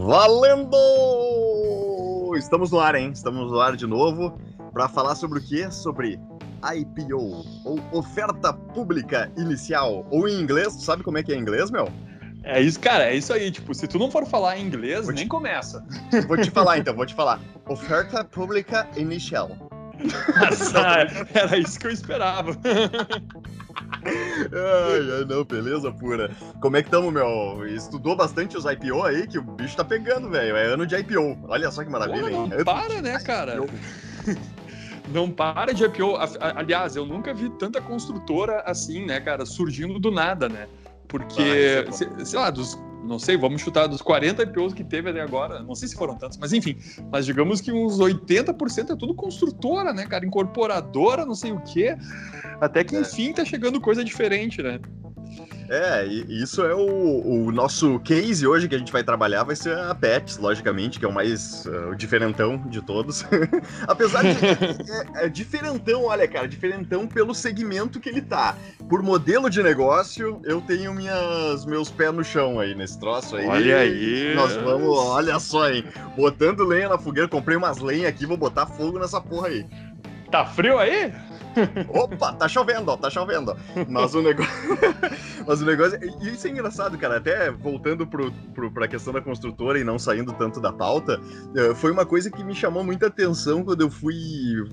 Valendo! Estamos no ar, hein? Estamos no ar de novo para falar sobre o quê? Sobre IPO, ou oferta pública inicial, ou em inglês, tu sabe como é que é em inglês, meu? É isso, cara, é isso aí. Tipo, se tu não for falar em inglês, Vou te- nem começa. Vou te falar então, vou te falar. Oferta pública inicial. Ah, Era isso que eu esperava. Ai, ai, não, beleza pura. Como é que estamos, meu? Estudou bastante os IPO aí, que o bicho tá pegando, velho. É ano de IPO. Olha só que maravilha, hein? não para, né, cara? Não para de IPO. Aliás, eu nunca vi tanta construtora assim, né, cara, surgindo do nada, né? Porque, Ah, se- sei lá, dos, não sei, vamos chutar dos 40 IPOs que teve até agora, não sei se foram tantos, mas enfim, mas digamos que uns 80% é tudo construtora, né, cara, incorporadora, não sei o quê. Até que É. enfim tá chegando coisa diferente, né? É, e isso é o, o nosso case hoje que a gente vai trabalhar, vai ser a Pets, logicamente, que é o mais uh, o diferentão de todos. Apesar de. é, é diferentão, olha, cara, diferentão pelo segmento que ele tá. Por modelo de negócio, eu tenho minhas, meus pés no chão aí nesse troço aí. Olha aí. Nós vamos, olha só, hein? Botando lenha na fogueira, comprei umas lenhas aqui, vou botar fogo nessa porra aí. Tá frio aí? Opa, tá chovendo, ó, tá chovendo. Mas o negócio. Mas o negócio. E isso é engraçado, cara. Até voltando pro, pro, pra questão da construtora e não saindo tanto da pauta, eh, foi uma coisa que me chamou muita atenção quando eu fui,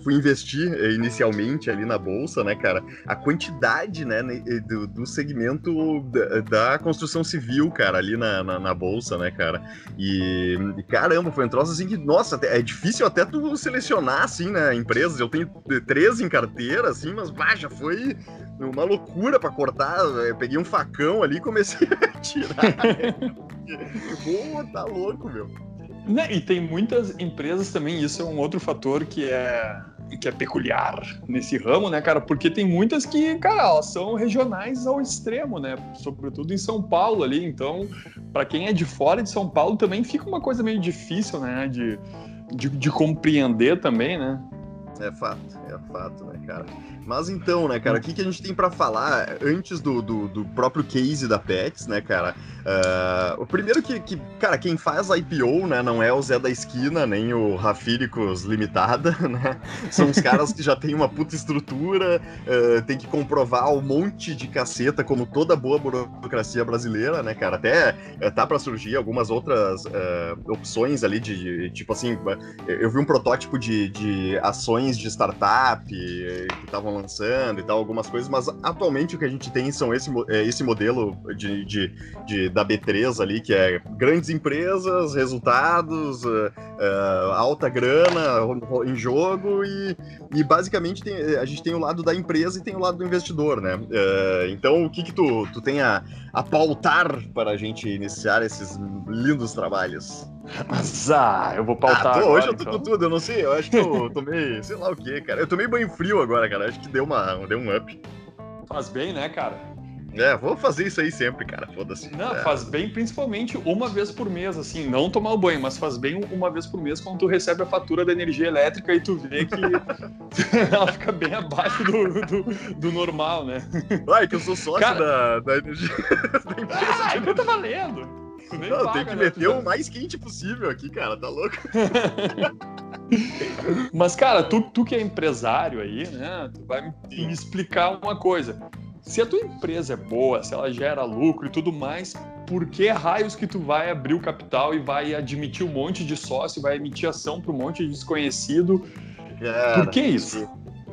fui investir eh, inicialmente ali na bolsa, né, cara? A quantidade, né, eh, do, do segmento da, da construção civil, cara, ali na, na, na bolsa, né, cara? E, e, caramba, foi um troço assim que, nossa, é difícil até tu selecionar, assim, né, empresas. Eu tenho três em carteira, assim, mas, bah, já foi uma loucura pra cortar. Eu peguei um facão ali e comecei a tirar. Pô, tá louco, meu. Né, E tem muitas empresas também, isso é um outro fator que é, que é peculiar nesse ramo, né, cara? Porque tem muitas que, cara, elas são regionais ao extremo, né? Sobretudo em São Paulo ali. Então, para quem é de fora de São Paulo, também fica uma coisa meio difícil, né? De, de, de compreender também, né? É fato, é fato, né, cara? Mas então, né, cara, o que, que a gente tem pra falar antes do, do, do próprio case da Pets, né, cara? Ah, o primeiro que, que, cara, quem faz IPO, né, não é o Zé da Esquina, nem o Rafíricos Limitada, né? São os caras que já têm uma puta estrutura, ah, tem que comprovar um monte de caceta, como toda boa burocracia brasileira, né, cara? Até eh, tá pra surgir algumas outras ah, opções ali de, de, tipo assim, eu vi um protótipo de, de ações de startup eh, que estavam lançando e tal, algumas coisas, mas atualmente o que a gente tem são esse, é esse modelo de, de, de- da B3 ali, que é grandes empresas, resultados, eh, eh, alta grana em jogo e, e basicamente tem- a gente tem o lado da empresa e tem o lado do investidor, né? Eh, então o que que tu, tu tem a, a pautar para a gente iniciar esses lindos trabalhos? Mas, ah, eu vou Ah, pautar tô, agora, hoje eu tô então. com tudo, eu não sei, eu acho que eu tomei, sei lá o que, cara. Eu tomei banho frio agora, cara, acho que deu, uma, deu um up. Faz bem, né, cara? É, vou fazer isso aí sempre, cara, foda-se. Não, é. faz bem principalmente uma vez por mês, assim, não tomar o banho, mas faz bem uma vez por mês quando tu recebe a fatura da energia elétrica e tu vê que ela fica bem abaixo do, do, do normal, né? Ai, que eu sou sócio Cara- da, da energia da empresa. Ah, então tá valendo! Não, paga, tem que né? meter o mais quente possível aqui, cara, tá louco? Mas, cara, tu, tu que é empresário aí, né? Tu vai me, explicar uma coisa. Se a tua empresa é boa, se ela gera lucro e tudo mais, por que raios que tu vai abrir o capital e vai admitir um monte de sócio, vai emitir ação para um monte de desconhecido? Cara, Por que isso?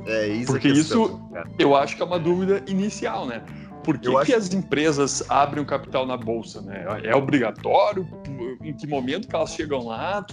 É isso Porque questão, isso- cara. Eu acho que é uma dúvida inicial, né? Por que, Eu que acho- as empresas abrem o capital na bolsa, né? É obrigatório? Em que momento que elas chegam lá?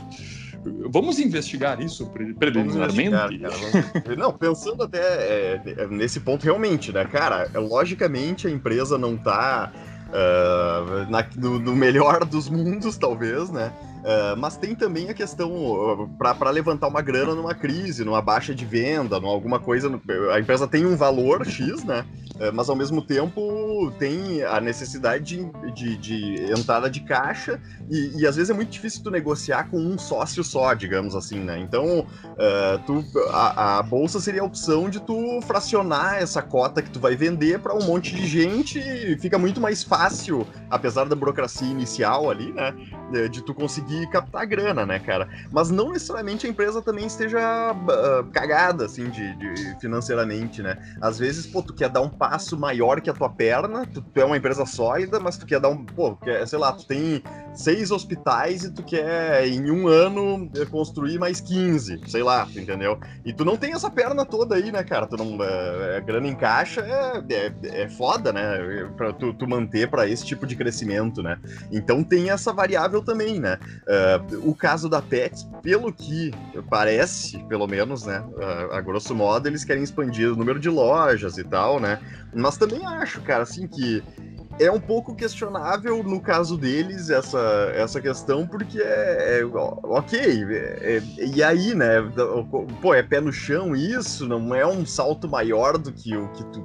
Vamos investigar isso preliminarmente? investigar, Não, pensando até é, é, nesse ponto realmente, né, cara? é, Logicamente a empresa não tá ah, na- no, no melhor dos mundos, talvez, né? Ah, mas tem também a questão para levantar uma grana numa crise, numa baixa de venda, numa alguma coisa. A empresa tem um valor X, né? Ah, mas ao mesmo tempo tem a necessidade de, de- de entrada de caixa e, e às vezes é muito difícil tu negociar com um sócio só, digamos assim, né? Então Uh, tu, a, a bolsa seria a opção de tu fracionar essa cota que tu vai vender para um monte de gente e fica muito mais fácil, apesar da burocracia inicial ali, né? é, de tu conseguir captar grana, né, cara? Mas não necessariamente a empresa também esteja uh, cagada, assim, de, de, financeiramente, né? Às vezes, pô, tu quer dar um passo maior que a tua perna, tu, tu é uma empresa sólida, mas tu quer dar um, pô, quer, sei lá, tu tem seis hospitais e tu quer, em um ano, construir mais 15, sei lá, entendeu? E tu não tem essa perna toda aí, né, cara? Tu não, é, a grana em caixa é, é, é foda, né? Pra tu, tu manter para esse tipo de crescimento, né? Então tem essa variável também, né? Uh, o caso da Pets, pelo que parece, pelo menos, né? Uh, a grosso modo, eles querem expandir o número de lojas e tal, né? Mas também acho, cara, assim, que é um pouco questionável no caso deles essa, essa questão, porque é, é ok. É, é, e aí, né? Pô, é pé no chão isso, não é um salto maior do que o que tu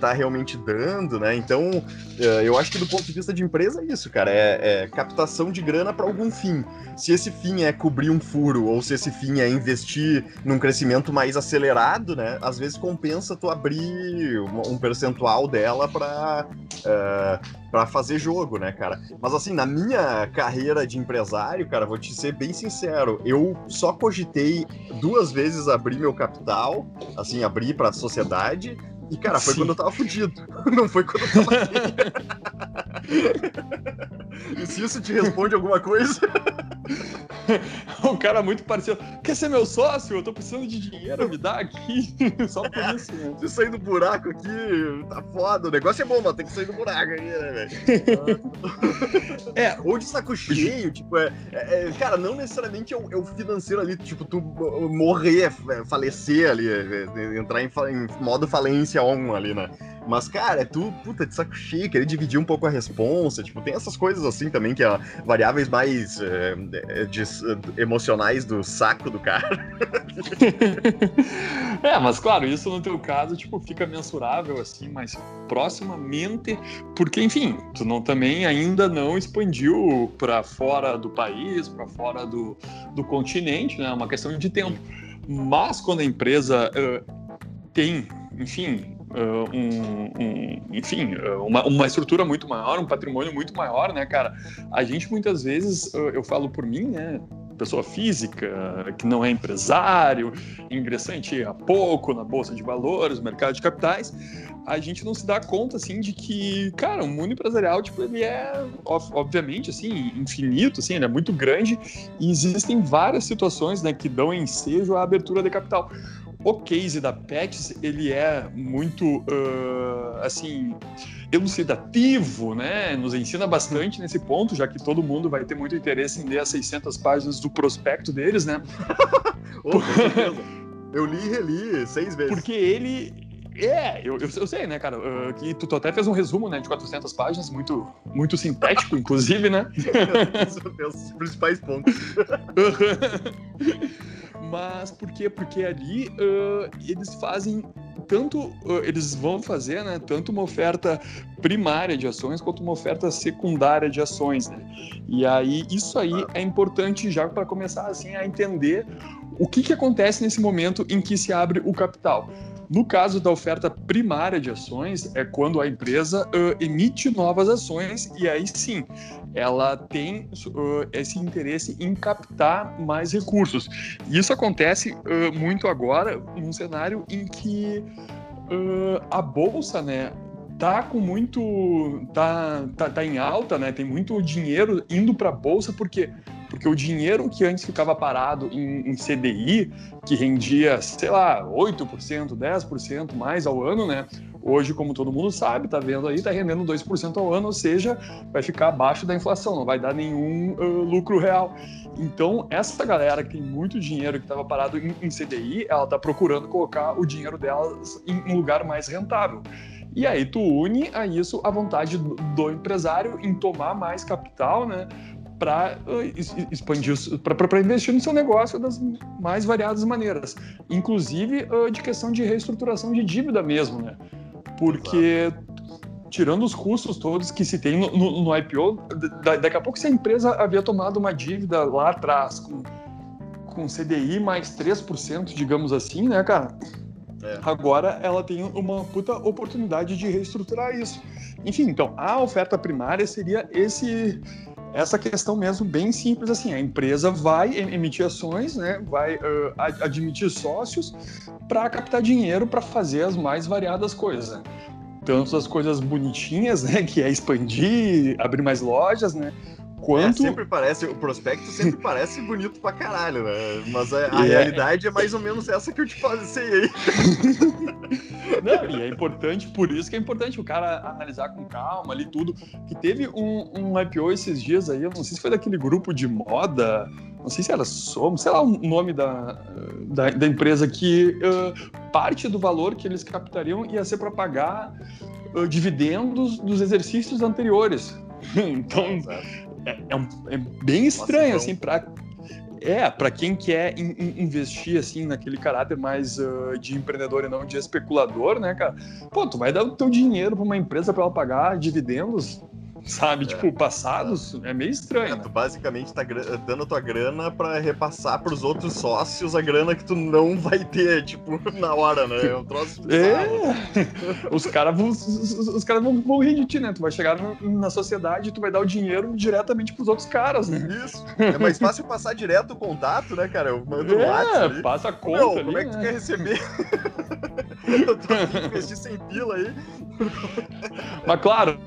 tá realmente dando, né? Então, é, eu acho que do ponto de vista de empresa é isso, cara. É, é captação de grana para algum fim. Se esse fim é cobrir um furo ou se esse fim é investir num crescimento mais acelerado, né? Às vezes compensa tu abrir um percentual dela para uh, para fazer jogo, né, cara? Mas assim, na minha carreira de empresário, cara, vou te ser bem sincero, eu só cogitei duas vezes abrir meu capital, assim, abrir para a sociedade e, cara, foi Sim. quando eu tava fudido. Não foi quando eu tava E se isso te responde alguma coisa? um cara muito parecido. Quer ser meu sócio? Eu tô precisando de dinheiro, me dá aqui. Só por é, isso, né? Se sair do buraco aqui, tá foda. O negócio é bom, mas tem que sair do buraco aqui, né, velho? é, ou de saco cheio, tipo, é, é, é Cara, não necessariamente é o, é o, financeiro ali, tipo, tu morrer, falecer ali, entrar em, em modo falência on ali, né? Mas, cara, é tu, puta, de saco cheio, querer dividir um pouco a responsa, tipo, tem essas coisas assim também, que é variáveis mais é, de, emocionais do saco do cara. é, mas claro, isso no teu caso, tipo, fica mensurável, assim, mais proximamente, porque, enfim, tu não também ainda não expandiu para fora do país, para fora do, do continente, né? É uma questão de tempo. Mas quando a empresa uh, tem enfim, uh, um, um, enfim, uh, uma, uma estrutura muito maior, um patrimônio muito maior, né, cara? A gente muitas vezes, uh, eu falo por mim, né, pessoa física, que não é empresário, ingressante há pouco na bolsa de valores, mercado de capitais, a gente não se dá conta assim de que, cara, o mundo empresarial, tipo, ele é obviamente assim, infinito, assim, ele é muito grande e existem várias situações, né, que dão ensejo à abertura de capital o case da Pets, ele é muito, uh, assim, elucidativo, né? Nos ensina bastante nesse ponto, já que todo mundo vai ter muito interesse em ler as 600 páginas do prospecto deles, né? oh, eu li e reli seis vezes. Porque ele... É, eu, eu, eu sei, né, cara, uh, que tu, tu, até fez um resumo, né, de 400 páginas, muito, muito sintético, inclusive, né? Os principais pontos. Mas por quê? Porque ali uh, eles fazem tanto eles vão fazer, né, tanto uma oferta primária de ações quanto uma oferta secundária de ações, né? E aí isso aí é importante já para começar assim a entender o que que acontece nesse momento em que se abre o capital. No caso da oferta primária de ações, é quando a empresa uh, emite novas ações e aí sim ela tem uh, esse interesse em captar mais recursos. E isso acontece uh, muito agora num cenário em que a bolsa, né, tá com muito tá, tá, tá em alta, né? Tem muito dinheiro indo para a bolsa porque porque o dinheiro que antes ficava parado em, em CDI, que rendia, sei lá, 8%, 10% mais ao ano, né? Hoje, como todo mundo sabe, tá vendo aí, tá rendendo 2% ao ano, ou seja, vai ficar abaixo da inflação, não vai dar nenhum uh, lucro real. Então, essa galera que tem muito dinheiro que estava parado em, em, CDI, ela tá procurando colocar o dinheiro delas em um lugar mais rentável. E aí tu une a isso a vontade do, empresário em tomar mais capital, né? para uh, expandir, para investir no seu negócio das mais variadas maneiras, inclusive uh, de questão de reestruturação de dívida mesmo, né? Porque tirando os custos todos que se tem no, no, no IPO, daqui a pouco se a empresa havia tomado uma dívida lá atrás com, com CDI mais 3%, digamos assim, né, cara? É. Agora ela tem uma puta oportunidade de reestruturar isso. Enfim, então a oferta primária seria esse essa questão mesmo bem simples assim, a empresa vai emitir ações, né, vai uh, admitir sócios para captar dinheiro para fazer as mais variadas coisas. Né? Tanto as coisas bonitinhas, né, que é expandir, abrir mais lojas, né, Quanto... É, sempre parece, o prospecto sempre parece bonito pra caralho, né? Mas a, a é... realidade é mais ou menos essa que eu te passei aí. Não, e é importante, por isso que é importante o cara analisar com calma ali tudo. Que teve um, um IPO esses dias aí, eu não sei se foi daquele grupo de moda, não sei se era Somos, sei lá o nome da, da, da empresa, que uh, parte do valor que eles captariam ia ser para pagar uh, dividendos dos exercícios anteriores. então, é, é, um, é bem estranho, Nossa, então... assim, para é, para quem quer in, in, investir assim naquele caráter mais uh, de empreendedor e não de especulador, né, cara? Pô, tu vai dar o teu dinheiro para uma empresa para ela pagar dividendos sabe? É. Tipo, passados, é meio estranho. É? Tu basicamente tá dando a tua grana para repassar pros outros sócios a grana que tu não vai ter, tipo, na hora, né? É um troço É. os caras vão, os, os cara vão, vão rir de ti, né? Tu vai chegar na sociedade e tu vai dar o dinheiro diretamente pros outros caras, né? Isso. É mais fácil passar direto o contato, né, cara? Eu mando é, WhatsApp. passa a conta Meu, ali, como é que tu né? quer receber? eu tô aqui investir sem pila aí. Mas claro,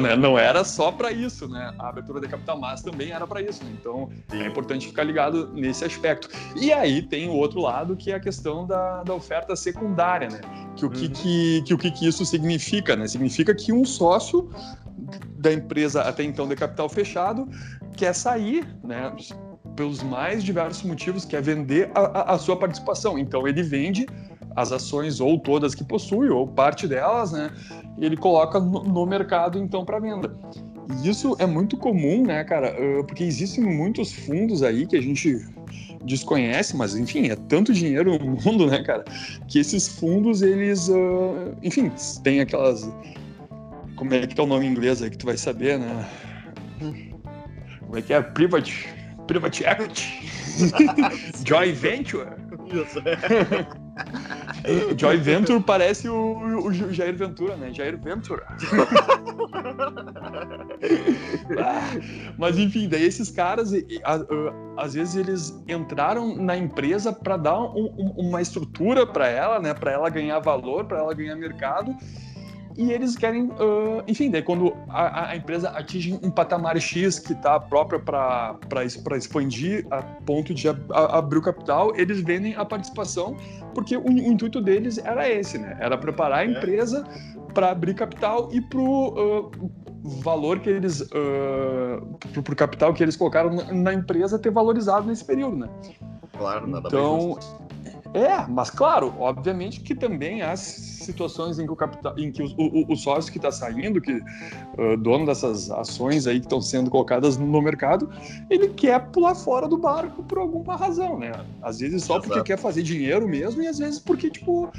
né? Não era só para isso, né? A abertura de capital massa também era para isso, né? Então Sim. é importante ficar ligado nesse aspecto. E aí tem o outro lado que é a questão da, da oferta secundária, né? Que o que, uhum. que, que, o que, que isso significa, né? Significa que um sócio da empresa até então de capital fechado quer sair, né? Pelos mais diversos motivos, quer vender a, a, a sua participação. Então ele vende as ações ou todas que possui ou parte delas, né? E ele coloca no, no mercado então para venda. E isso é muito comum, né, cara? Porque existem muitos fundos aí que a gente desconhece, mas enfim, é tanto dinheiro no mundo, né, cara? Que esses fundos eles, uh, enfim, tem aquelas como é que é o nome em inglês aí que tu vai saber, né? Como é que é? Private, private equity, joint venture. Isso. Joy Venture parece o, o, Jair Ventura, né? Jair Ventura. ah, mas enfim, daí esses caras, às vezes eles entraram na empresa para dar um, um, uma estrutura para ela, né? Para ela ganhar valor, para ela ganhar mercado e eles querem, uh, enfim, daí quando a, a, empresa atinge um patamar X que está própria para expandir a ponto de a, a, abrir o capital, eles vendem a participação, porque o, o intuito deles era esse, né? Era preparar a é. empresa para abrir capital e para o uh, valor que eles, uh, para o capital que eles colocaram na, na, empresa ter valorizado nesse período, né? Claro, nada então, mais. É, mas claro, obviamente que também há situações em que o capital, em que o, o, o sócio que está saindo, que uh, dono dessas ações aí que estão sendo colocadas no mercado, ele quer pular fora do barco por alguma razão, né? Às vezes só Exato. porque quer fazer dinheiro mesmo e às vezes porque tipo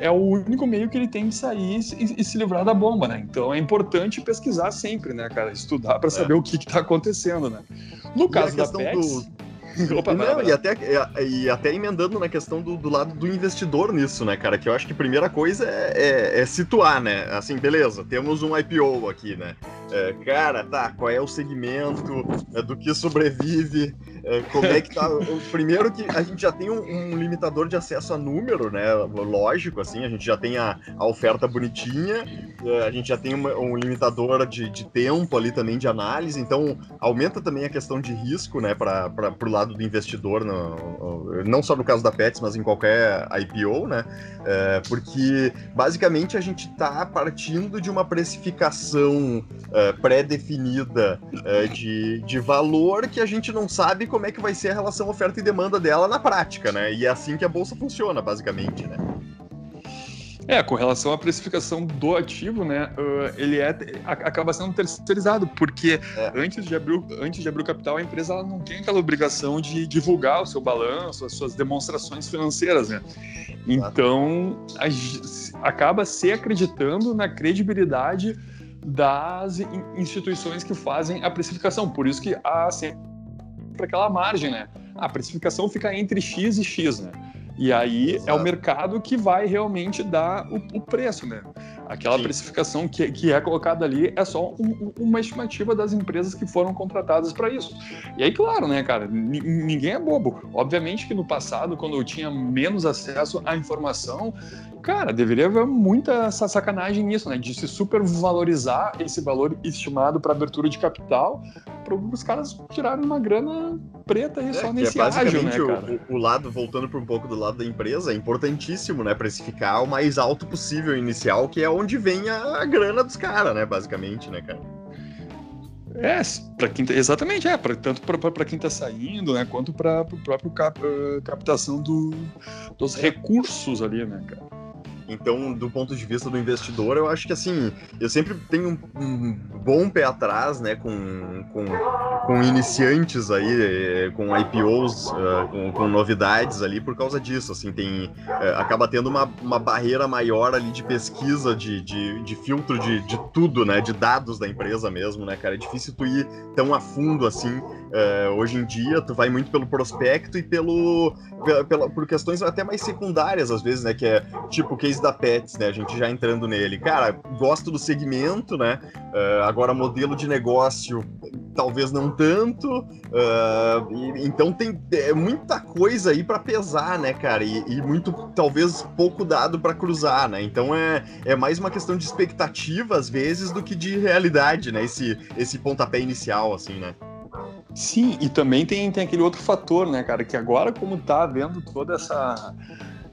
é o único meio que ele tem de sair e, e se livrar da bomba, né? Então é importante pesquisar sempre, né, cara? Estudar para é. saber é. o que está acontecendo, né? No caso da Pets, do Opa, não, e até, e, até emendando na questão do, do, lado do investidor nisso, né, cara? Que eu acho que a primeira coisa é, é, é situar, né? Assim, beleza, temos um IPO aqui, né? É, cara, tá, qual é o segmento, é, do que sobrevive, é, como é que tá. Primeiro que a gente já tem um, um, limitador de acesso a número, né? Lógico, assim, a gente já tem a, a oferta bonitinha, a gente já tem uma, um limitador de, de tempo ali também de análise, então aumenta também a questão de risco, né, para o lado do investidor, no, não só no caso da Pets, mas em qualquer IPO, né? É, porque basicamente a gente está partindo de uma precificação é, pré-definida é, de, de valor que a gente não sabe como é que vai ser a relação oferta e demanda dela na prática, né? E é assim que a bolsa funciona, basicamente, né? É, com relação à precificação do ativo, né, uh, ele é, acaba sendo terceirizado, porque é. antes, de abrir, antes de abrir o capital, a empresa não tem aquela obrigação de divulgar o seu balanço, as suas demonstrações financeiras, né? Então, a, acaba se acreditando na credibilidade das instituições que fazem a precificação. Por isso que há sempre aquela margem, né? A precificação fica entre X e X, né? E aí Exato. é o mercado que vai realmente dar o, o preço, né? Aquela Sim. precificação que, que é colocada ali é só um, uma estimativa das empresas que foram contratadas para isso. E aí, claro, né, cara, ninguém é bobo. Obviamente que no passado, quando eu tinha menos acesso à informação, cara, deveria haver muita sacanagem nisso, né? De se supervalorizar esse valor estimado para abertura de capital, para os caras tirarem uma grana preta aí é, só nesse é ágio, né, cara? O, o lado, voltando para um pouco do lado da empresa, é importantíssimo, né? Precificar o mais alto possível inicial, que é onde vem a, a grana dos caras, né? Basicamente, né, cara? É, para quem exatamente, é, pra, tanto para quem está saindo, né, quanto para o próprio cap, uh, captação do, dos recursos ali, né, cara. Então, do ponto de vista do investidor, eu acho que assim, eu sempre tenho um, bom pé atrás, né, com, com, com iniciantes aí, eh, com IPOs, eh, com, com, novidades ali por causa disso, assim, tem, uh, acaba tendo uma, uma barreira maior ali de pesquisa, de, de, de filtro de, de tudo, né, de dados da empresa mesmo, né, cara, é difícil tu ir tão a fundo assim, uh, hoje em dia, tu vai muito pelo prospecto e pelo, pela, por questões até mais secundárias, às vezes, né, que é tipo, que case da Pets, né? A gente já entrando nele. Cara, gosto do segmento, né? Uh, agora, modelo de negócio, talvez não tanto. E, então, tem é, muita coisa aí para pesar, né, cara? E, e, muito, talvez, pouco dado para cruzar, né? Então, é, é mais uma questão de expectativa, às vezes, do que de realidade, né? Esse, esse pontapé inicial, assim, né? Sim, e também tem, tem aquele outro fator, né, cara, que agora como tá havendo toda essa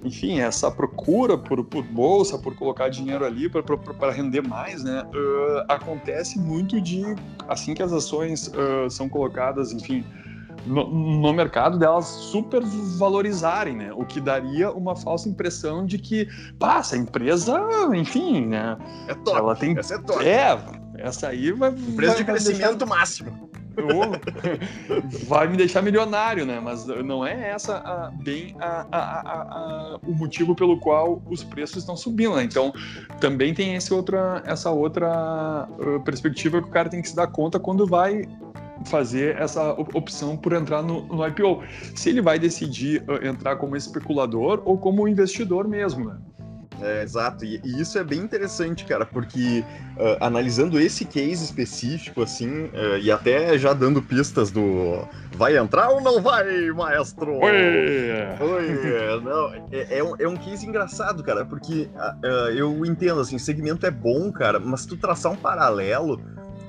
enfim, essa procura por, por bolsa, por colocar dinheiro ali para render mais, né, uh, acontece muito de, assim que as ações uh, são colocadas, enfim, no, no, mercado delas super valorizarem, né? O que daria uma falsa impressão de que, pá, essa empresa, enfim, né? É top. Ela tem... Essa é top. É, essa aí vai. Empresa vai, de crescimento máximo vai me deixar milionário, né? Mas não é essa a, bem a, a, o motivo pelo qual os preços estão subindo, né? Então também tem esse outra, essa outra uh, perspectiva que o cara tem que se dar conta quando vai fazer essa opção por entrar no, no IPO. Se ele vai decidir uh, entrar como especulador ou como investidor mesmo, né? É, exato, e, e, isso é bem interessante, cara, porque uh, analisando esse case específico, assim, uh, e até já dando pistas do vai entrar ou não vai, maestro? Oi! Oi! não, é, é, um, é um case engraçado, cara, porque uh, eu entendo, assim, segmento é bom, cara, mas tu traçar um paralelo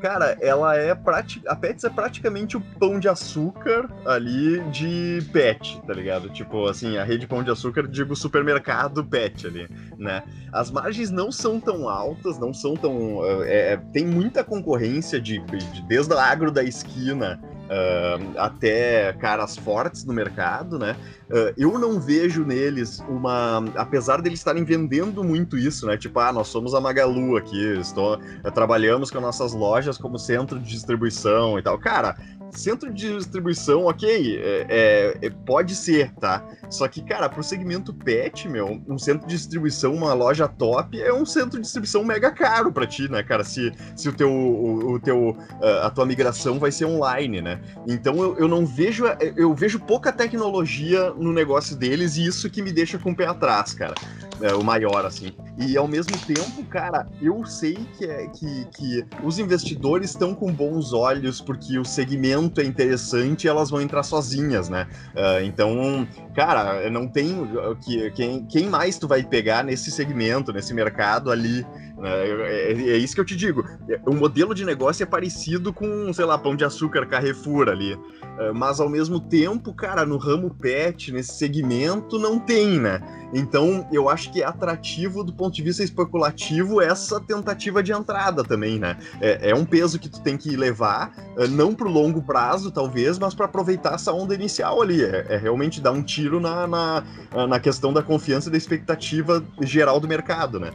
cara, ela é prática. A Pets é praticamente o pão de açúcar ali de pet, tá ligado? Tipo, assim, a rede pão de açúcar, digo supermercado pet ali, né? As margens não são tão altas, não são tão. É tem muita concorrência de, de desde o agro da esquina uh, até caras fortes no mercado, né? Uh, eu não vejo neles uma. Apesar deles estarem vendendo muito isso, né? Tipo, ah, nós somos a Magalu aqui, estou, trabalhamos com nossas lojas como centro de distribuição e tal. Cara, centro de distribuição, ok, é, é, é, pode ser, tá? Só que, cara, pro segmento pet, meu, um centro de distribuição, uma loja top, é um centro de distribuição mega caro pra ti, né, cara? Se, se o teu, o, o teu, a tua migração vai ser online, né? Então eu, eu não vejo, eu vejo pouca tecnologia no negócio deles e isso que me deixa com o pé atrás, cara. É, o maior, assim. E ao mesmo tempo, cara, eu sei que, é, que, que os investidores estão com bons olhos porque o segmento é interessante elas vão entrar sozinhas, né? Uh, então, cara, não tem. Que, quem, quem mais tu vai pegar nesse segmento, nesse mercado ali? Né? É, é, isso que eu te digo. O modelo de negócio é parecido com, sei lá, pão de açúcar Carrefour ali. Uh, mas ao mesmo tempo, cara, no ramo pet, nesse segmento, não tem, né? Então, eu acho que é atrativo do ponto de vista especulativo essa tentativa de entrada também, né? É, é um peso que tu tem que levar, uh, não pro longo prazo, talvez, mas para aproveitar essa onda inicial ali. É, é, realmente dar um tiro na, na, na questão da confiança e da expectativa geral do mercado, né?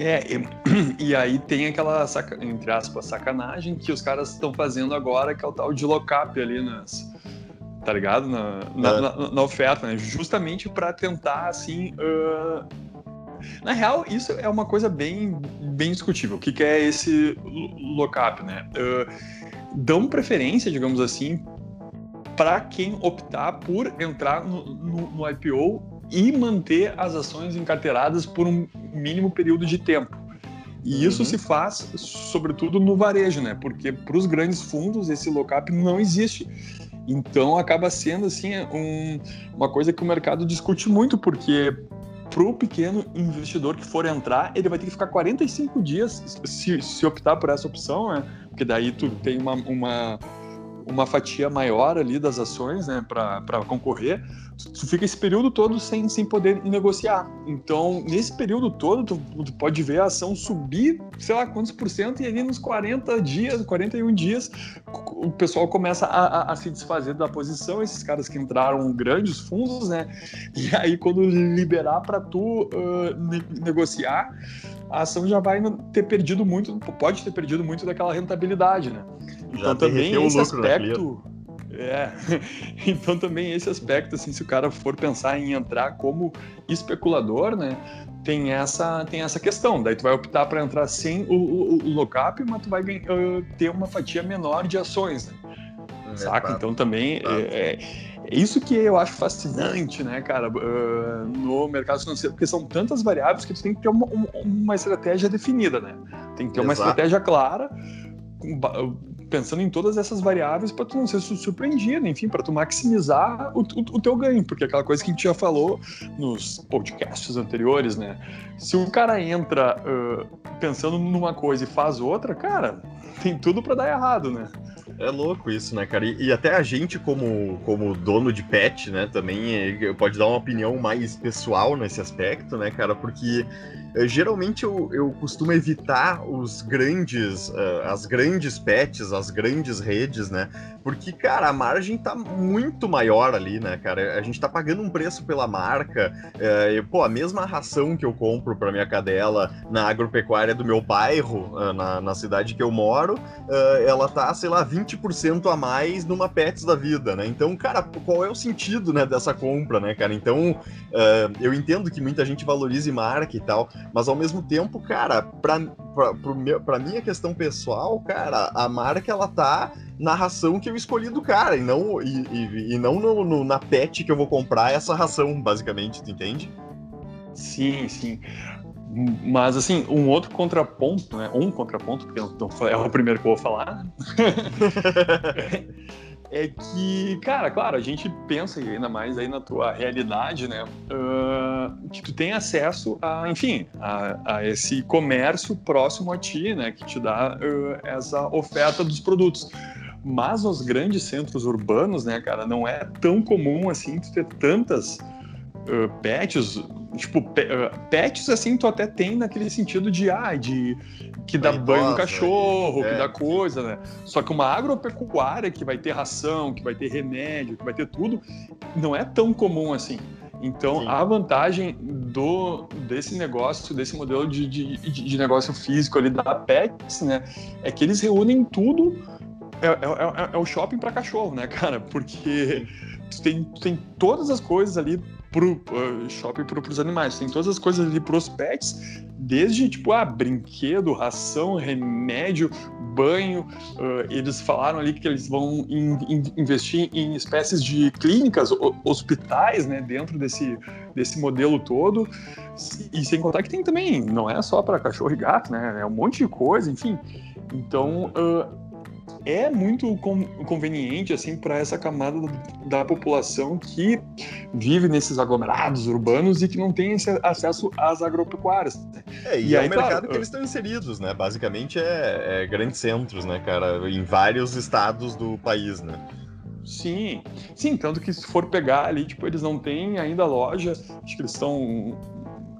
É, e, e, aí tem aquela, saca, entre aspas, sacanagem que os caras estão fazendo agora, que é o tal de lockup ali nas. Tá ligado? Na, na, é. na, na oferta, né? Justamente para tentar, assim. Uh... Na real, isso é uma coisa bem, bem discutível. O que, que é esse lockup, né? Uh, dão preferência, digamos assim, para quem optar por entrar no, no, no IPO e manter as ações encarteiradas por um mínimo período de tempo. E isso uhum. se faz, sobretudo, no varejo, né? Porque para os grandes fundos esse lock-up não existe. Então acaba sendo assim um, uma coisa que o mercado discute muito, porque para o pequeno investidor que for entrar, ele vai ter que ficar 45 dias se, se optar por essa opção, né? Porque daí tu tem uma, uma uma fatia maior ali das ações, né, para concorrer, tu, fica esse período todo sem, sem poder negociar. Então, nesse período todo, tu, tu, pode ver a ação subir, sei lá quantos por cento, e ali nos 40 dias, 41 dias, o pessoal começa a, a, a se desfazer da posição, esses caras que entraram grandes fundos, né, e aí quando liberar para tu uh, ne negociar, a ação já vai ter perdido muito, pode ter perdido muito daquela rentabilidade, né? Então também esse aspecto. É. Então também esse aspecto, assim, se o cara for pensar em entrar como especulador, né, tem essa tem essa questão. Daí tu vai optar para entrar sem o, o, o lockup, mas tu vai uh, ter uma fatia menor de ações, né? É, Saca? Tá. Então também tá. é, é, isso que eu acho fascinante, né, cara, uh, no mercado financeiro, porque são tantas variáveis que tu tem que ter uma, uma estratégia definida, né? Tem que ter Exato. uma estratégia clara pensando em todas essas variáveis para tu não ser surpreendido, enfim, para tu maximizar o, o, o, teu ganho, porque aquela coisa que a gente já falou nos podcasts anteriores, né? Se um cara entra uh, pensando numa coisa e faz outra, cara, tem tudo para dar errado, né? É louco isso, né, cara? E, e, até a gente, como, como dono de pet, né, também é, pode dar uma opinião mais pessoal nesse aspecto, né, cara? Porque eh, geralmente eu, eu costumo evitar os grandes, uh, as grandes pets, as grandes redes, né? Porque, cara, a margem tá muito maior ali, né, cara? A gente tá pagando um preço pela marca. Uh, e, pô, a mesma ração que eu compro pra minha cadela na agropecuária do meu bairro, uh, na, na cidade que eu moro, ela tá, sei lá, 20% a mais numa Pets da vida, né? Então, cara, qual é o sentido, né, dessa compra, né, cara? Então, eu entendo que muita gente valorize marca e tal, mas ao mesmo tempo, cara, pra, pra, pro pra minha questão pessoal, cara, a marca ela tá na ração que eu escolhi do cara, e não, e, e, e não no, no, na pet que eu vou comprar essa ração, basicamente, tu entende? Sim, sim. Mas, assim, um outro contraponto, né? Um contraponto, porque é o primeiro que eu vou falar. é que, cara, claro, a gente pensa ainda mais aí na tua realidade, né? Uh, que tu tem acesso a, enfim, a, a, esse comércio próximo a ti, né? Que te dá uh, essa oferta dos produtos. Mas nos grandes centros urbanos, né, cara, não é tão comum assim tu ter tantas uh, pets tipo, pets, assim, tu até tem naquele sentido de, ah, de que dá banho no cachorro, é. que dá coisa, né? Só que uma agropecuária que vai ter ração, que vai ter remédio, que vai ter tudo, não é tão comum assim. Então, Sim. a vantagem do, desse negócio, desse modelo de, de, de negócio físico ali da Pets, né, é que eles reúnem tudo. É, é, é, é o shopping para cachorro, né, cara? Porque tu tem, tu tem todas as coisas ali pro uh, shopping pro, pros animais. Tem todas as coisas ali pros pets, desde tipo, ah, brinquedo, ração, remédio, banho. Uh, eles falaram ali que eles vão in, in, investir em espécies de clínicas, hospitais, né, dentro desse, desse modelo todo. E sem contar que tem também, não é só para cachorro e gato, né? É um monte de coisa, enfim. Então, uh, é muito conveniente assim para essa camada da população que vive nesses aglomerados urbanos e que não tem acesso às agropecuárias. É, e, e é aí, o mercado claro, que eles estão inseridos, né? Basicamente é, é grandes centros, né, cara, em vários estados do país, né? Sim, sim, tanto que se for pegar ali, tipo, eles não têm ainda loja, acho que eles estão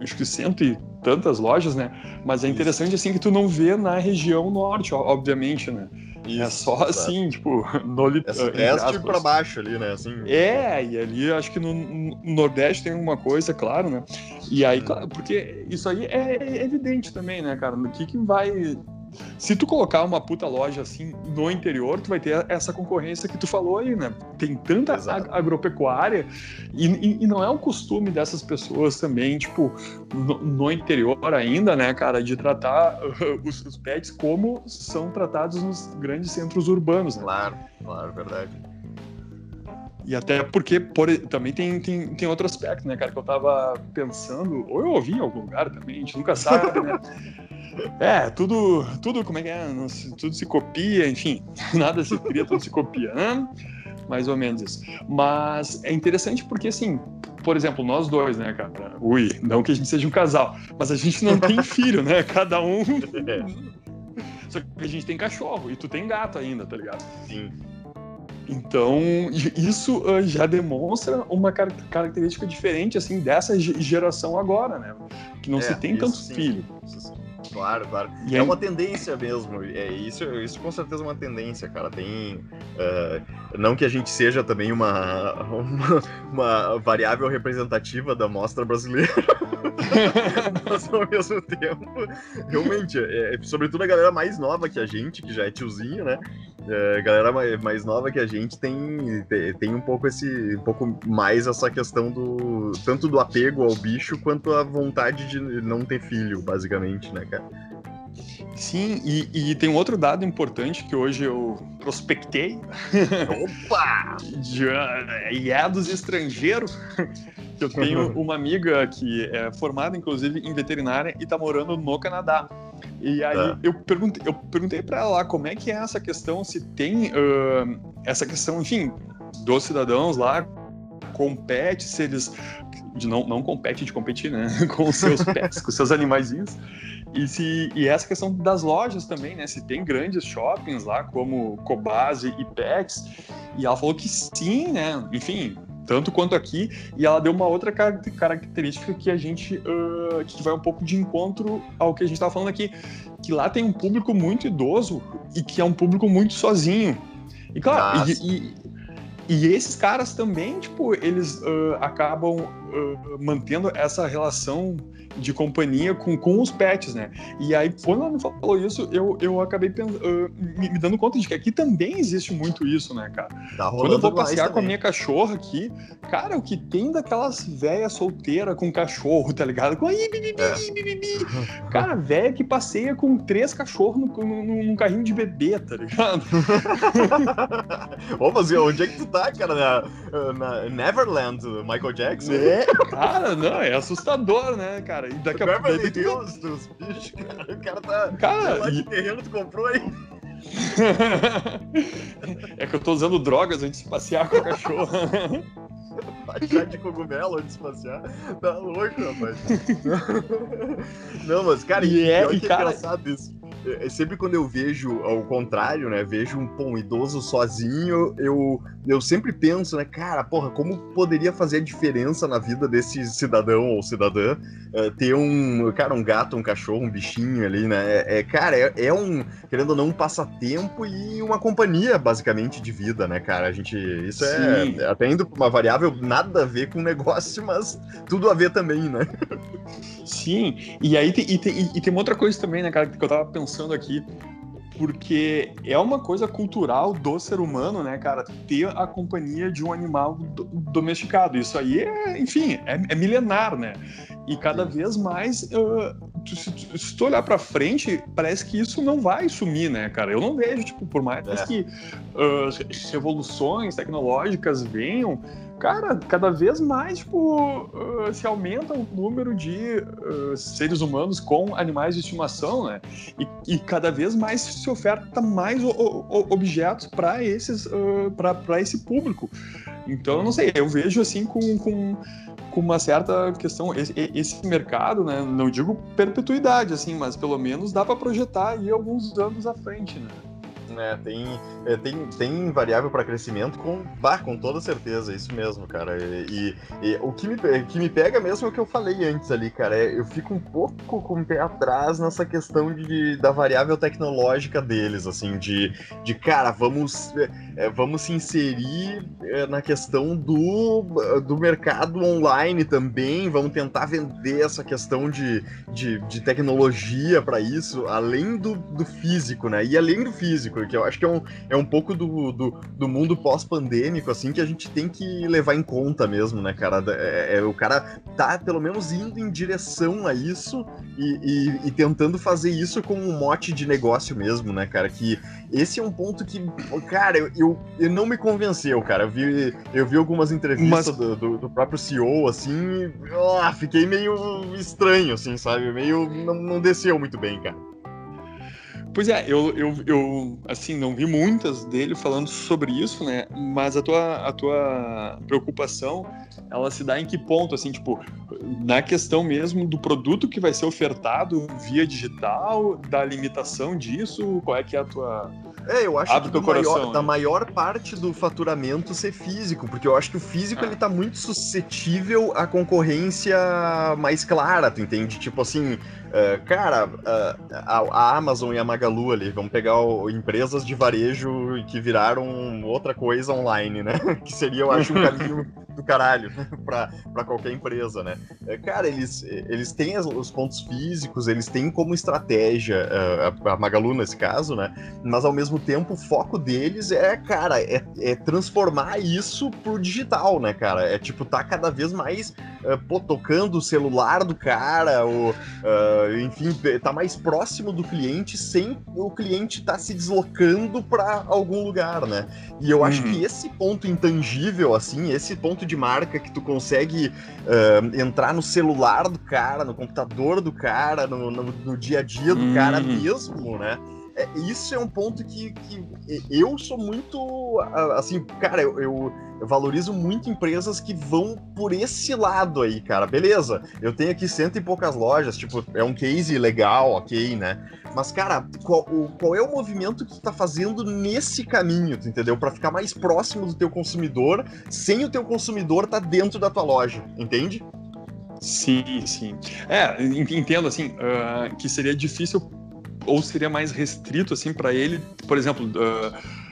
acho que cento e tantas lojas, né? Mas é interessante assim que tu não vê na região norte, obviamente, né? Isso, é só assim, tipo, no É sudeste para baixo ali, né? Assim, é, e ali acho que no, no, Nordeste tem uma coisa, claro, né? E aí, claro, porque isso aí é evidente também, né, cara? No que, que vai se tu colocar uma puta loja assim no interior, tu vai ter essa concorrência que tu falou aí, né? Tem tanta ag agropecuária e, e, e, não é o costume dessas pessoas também, tipo, no, no interior ainda, né, cara, de tratar os, os, pets como são tratados nos grandes centros urbanos, né? Claro, claro, verdade. E até porque por, também tem, tem, tem outro aspecto, né, cara, que eu tava pensando, ou eu ouvi em algum lugar também, a gente nunca sabe, né? É, tudo, tudo, como é que é? Tudo se copia, enfim, nada se cria, tudo se copia, né? Mais ou menos isso. Mas é interessante porque, assim, por exemplo, nós dois, né, cara? Ui, não que a gente seja um casal, mas a gente não tem filho, né? Cada um. Só que a gente tem cachorro e tu tem gato ainda, tá ligado? Sim. Então, isso uh, já demonstra uma car característica diferente, assim, dessa geração agora, né? Que não é, se tem tanto sim, filho. Isso sim. Claro, claro. E é aí... uma tendência mesmo. É, isso, isso com certeza é uma tendência, cara. Tem. Uh, não que a gente seja também uma, uma, uma variável representativa da mostra brasileira. Mas ao mesmo tempo, realmente, é, é, sobretudo a galera mais nova que a gente, que já é tiozinho, né? É, galera mais, mais nova que a gente tem, tem um pouco esse. um pouco mais essa questão do. tanto do apego ao bicho quanto a vontade de não ter filho, basicamente, né, cara? Sim, e, e, tem um outro dado importante que hoje eu prospectei. Opa! e é dos estrangeiros. Eu tenho uma amiga que é formada, inclusive, em veterinária e está morando no Canadá. E aí é. eu perguntei, eu perguntei para ela como é que é essa questão, se tem uh, essa questão, enfim, dos cidadãos lá compete, se eles de não, não compete de competir, né, com os seus pets, com os seus animaizinhos. E, se, e essa questão das lojas também, né? Se tem grandes shoppings lá, como Cobase e Pets. E ela falou que sim, né? Enfim, tanto quanto aqui. E ela deu uma outra característica que a gente uh, que vai um pouco de encontro ao que a gente estava falando aqui, que lá tem um público muito idoso e que é um público muito sozinho. E claro, e, e, e, esses caras também, tipo, eles uh, acabam uh, mantendo essa relação de companhia com, com os pets, né? E aí, quando ela me falou isso, eu, eu acabei uh, me, me, dando conta de que aqui também existe muito isso, né, cara? Tá quando eu vou passear com a minha cachorra aqui, cara, o que tem daquelas velhas solteiras com cachorro, tá ligado? Com aí, bibi, é. bibi, Cara, velha que passeia com três cachorros num carrinho de bebê, tá ligado? Ô, mas onde é que tu tá, cara? Na, na Neverland, Michael Jackson? É, cara, não, é assustador, né, cara? E daqui a pouco. Beverly Hills dos bichos, cara. O cara tá. Cara, lá de terreno tu comprou aí. é que eu tô usando drogas antes de passear com o cachorro. Baixar de cogumelo antes de passear. Tá louco, rapaz. Não, mas, cara, e é, e, cara... engraçado isso. É, é, sempre quando eu vejo ao contrário, né? Vejo um, pô, um idoso sozinho, eu, eu sempre penso, né, cara, porra, como poderia fazer a diferença na vida desse cidadão ou cidadã uh, ter um, cara, um gato, um cachorro, um bichinho ali, né? É, é cara, é, é, um, querendo ou não, um passatempo e uma companhia, basicamente, de vida, né, cara? A gente, isso é, Sim. é até indo pra uma variável nada a ver com o negócio, mas tudo a ver também, né? Sim, e aí tem, e tem, e tem uma outra coisa também, né, cara, que eu tava pensando aqui, porque é uma coisa cultural do ser humano, né, cara, ter a companhia de um animal do, domesticado. Isso aí é, enfim, é, é milenar, né? E cada vez mais, uh, se, se, tu olhar para frente, parece que isso não vai sumir, né, cara? Eu não vejo, tipo, por mais é. que uh, revoluções tecnológicas venham, cara, cada vez mais tipo, uh, se aumenta o número de uh, seres humanos com animais de estimação, né? E, e, cada vez mais se oferta mais o, o, objetos para esses, uh, para esse público. Então, não sei, eu vejo assim com, com, com uma certa questão esse, esse, mercado, né? Não digo perpetuidade, assim, mas pelo menos dá para projetar aí alguns anos à frente, né? Né? Tem, é, tem, tem variável para crescimento com, bah, com toda certeza, isso mesmo, cara. E, e, e, o que me, que me pega mesmo é o que eu falei antes ali, cara. É, eu fico um pouco com o pé atrás nessa questão de, da variável tecnológica deles, assim, de, de cara, vamos, é, vamos se inserir é, na questão do, do mercado online também, vamos tentar vender essa questão de, de, de tecnologia para isso, além do, do físico, né? E além do físico, porque eu acho que é um, é um pouco do, do, do mundo pós-pandêmico, assim, que a gente tem que levar em conta mesmo, né, cara? É, é, o cara tá, pelo menos, indo em direção a isso e, e, e, tentando fazer isso com um mote de negócio mesmo, né, cara? Que esse é um ponto que, cara, eu, eu eu, não me convenceu, cara. Eu vi, eu vi algumas entrevistas Mas... do, do, do, próprio CEO, assim, e, oh, fiquei meio estranho, assim, sabe? Meio. Não, não desceu muito bem, cara. Pois é, eu, eu, eu, assim, não vi muitas dele falando sobre isso, né? Mas a tua, a tua preocupação, ela se dá em que ponto, assim, tipo, na questão mesmo do produto que vai ser ofertado via digital, da limitação disso, qual é que é a tua... É, eu acho que coração, maior, né? da maior parte do faturamento ser físico, porque eu acho que o físico, ah. ele tá muito suscetível à concorrência mais clara, tu entende? Tipo assim, Uh, cara, uh, a, a, Amazon e a Magalu ali, vamos pegar o, empresas de varejo que viraram outra coisa online, né? que seria, eu acho, um caminho do caralho para qualquer empresa, né? Uh, cara, eles, eles têm os pontos físicos, eles têm como estratégia, a, a, Magalu nesse caso, né? Mas ao mesmo tempo o foco deles é, cara, é, é transformar isso pro digital, né, cara? É tipo, tá cada vez mais pô, tocando o celular do cara, ou enfim, tá mais próximo do cliente sem o cliente estar tá se deslocando para algum lugar, né? E eu acho que uhum. esse ponto intangível, assim, esse ponto de marca que tu consegue uh, entrar no celular do cara, no computador do cara, no, no, no dia a dia do cara uhum. mesmo, né? É, isso é um ponto que, que eu sou muito. Assim, cara, eu, eu, valorizo muito empresas que vão por esse lado aí, cara. Beleza, eu tenho aqui cento e poucas lojas, tipo, é um case legal, ok, né? Mas, cara, qual, o, qual é o movimento que tu tá fazendo nesse caminho, tu entendeu? Para ficar mais próximo do teu consumidor, sem o teu consumidor tá dentro da tua loja, entende? Sim, sim. É, entendo assim uh, que seria difícil ou seria mais restrito assim para ele, por exemplo, uh,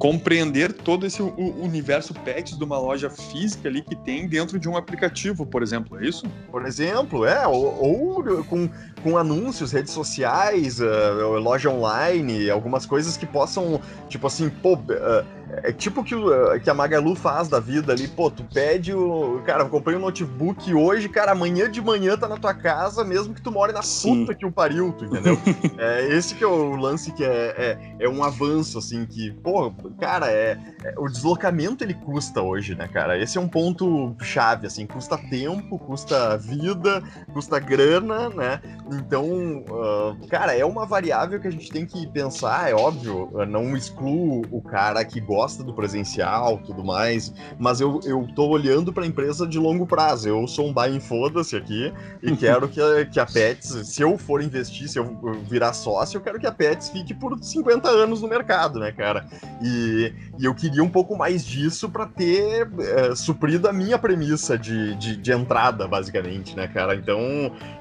compreender todo esse universo pets de uma loja física ali que tem dentro de um aplicativo, por exemplo, é isso? Por exemplo, é, ou, ou com, com anúncios, redes sociais, uh, loja online, algumas coisas que possam, tipo assim, pô, uh, é tipo que, que a Magalu faz da vida ali, pô, tu pede o. Cara, eu comprei um notebook hoje, cara, amanhã de manhã tá na tua casa, mesmo que tu more na Sim. puta que o pariu, tu entendeu? é esse que é o lance que é, é, é, um avanço, assim, que, pô, cara, é, é, o deslocamento ele custa hoje, né, cara? Esse é um ponto chave, assim, custa tempo, custa vida, custa grana, né? Então, uh, cara, é uma variável que a gente tem que pensar, é óbvio, não excluo o cara que gosta do presencial, tudo mais, mas eu, eu tô olhando para a empresa de longo prazo. Eu sou um buy foda-se aqui e quero que a, que a Pets, se eu for investir, se eu virar sócio, eu quero que a Pets fique por 50 anos no mercado, né, cara? E, e eu queria um pouco mais disso para ter é, suprido a minha premissa de, de, de, entrada, basicamente, né, cara? Então,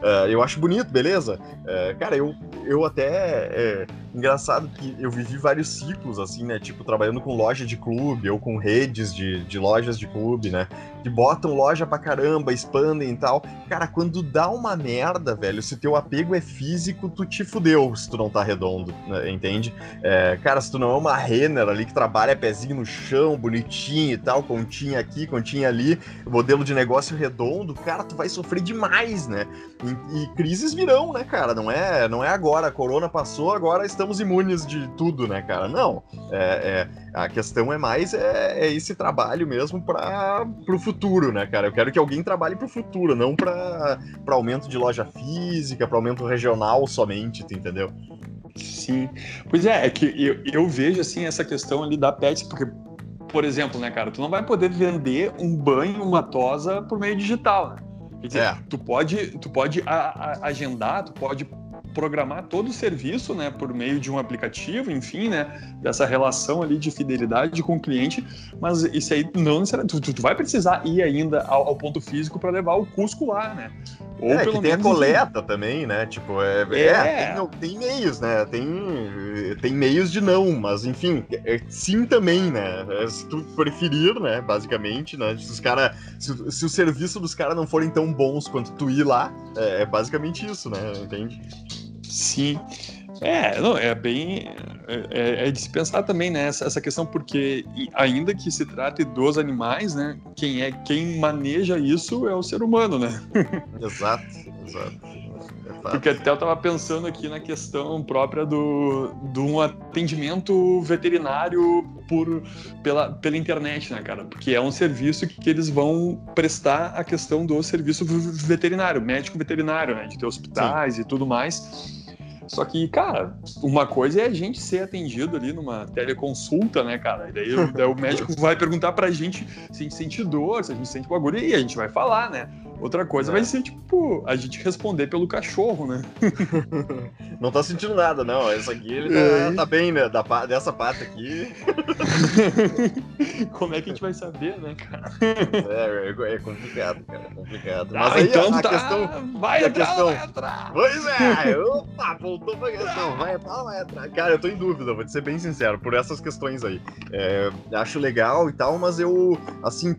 é, eu acho bonito, beleza? É, cara, eu, eu até. Engraçado que eu vivi vários ciclos, assim, né? Tipo, trabalhando com loja de clube ou com redes de, de lojas de clube, né? Que botam loja pra caramba, expandem e tal. Cara, quando dá uma merda, velho, se teu apego é físico, tu te fudeu se tu não tá redondo, né? entende? É, cara, se tu não é uma Renner ali que trabalha pezinho no chão, bonitinho e tal, continha aqui, continha ali, modelo de negócio redondo, cara, tu vai sofrer demais, né? E, e crises virão, né, cara? Não é, não é agora, a corona passou, agora estamos imunes de tudo, né, cara? Não. É, é, a questão é mais é, é esse trabalho mesmo para o futuro, né, cara? Eu quero que alguém trabalhe para o futuro, não para aumento de loja física, para aumento regional somente, tu entendeu? Sim. Pois é, é que eu, eu vejo assim essa questão ali da pet, porque por exemplo, né, cara, tu não vai poder vender um banho, uma tosa por meio digital, né? Quer dizer, é. tu pode, tu pode a, a, agendar, tu pode programar todo o serviço, né, por meio de um aplicativo, enfim, né, dessa relação ali de fidelidade com o cliente, mas isso aí não necessariamente, tu, tu vai precisar ir ainda ao, ao ponto físico para levar o Cusco lá, né? Ou é, que tem a coleta também, né? Tipo, é, é. é tem, tem, meios, né? Tem, tem meios de não, mas enfim, é, sim também, né? É, se tu preferir, né? Basicamente, né? Se os cara, se, se o serviço dos caras não forem tão bons quanto tu ir lá, é, é basicamente isso, né? Entende? Sim. É, não, é bem. É, é, é de se pensar também, né? Essa, essa, questão, porque ainda que se trate dos animais, né? Quem é quem maneja isso é o ser humano, né? exato, exato. É Porque até eu tava pensando aqui na questão própria do, do um atendimento veterinário por, pela, pela internet, né, cara? Porque é um serviço que, que eles vão prestar a questão do serviço veterinário, médico veterinário, né? De ter hospitais Sim. e tudo mais. Só que, cara, uma coisa é a gente ser atendido ali numa teleconsulta, né, cara? E daí, daí o médico vai perguntar pra gente se a gente sente dor, se a gente sente bagulho, e a gente vai falar, né? Outra coisa é. vai ser, tipo, a gente responder pelo cachorro, né? não tá sentindo nada, não. Essa aqui ele tá, é. tá bem, né? Da, dessa parte aqui. Como é que a gente vai saber, né, cara? É, é, é complicado, cara. É complicado. Mas ah, aí então a, tá... questão. Vai entrar, questão... vai entrar. Pois é, opa, voltou pra questão. Vai entrar, vai entrar. Cara, eu tô em dúvida, vou te ser bem sincero, por essas questões aí. É, acho legal e tal, mas eu, assim,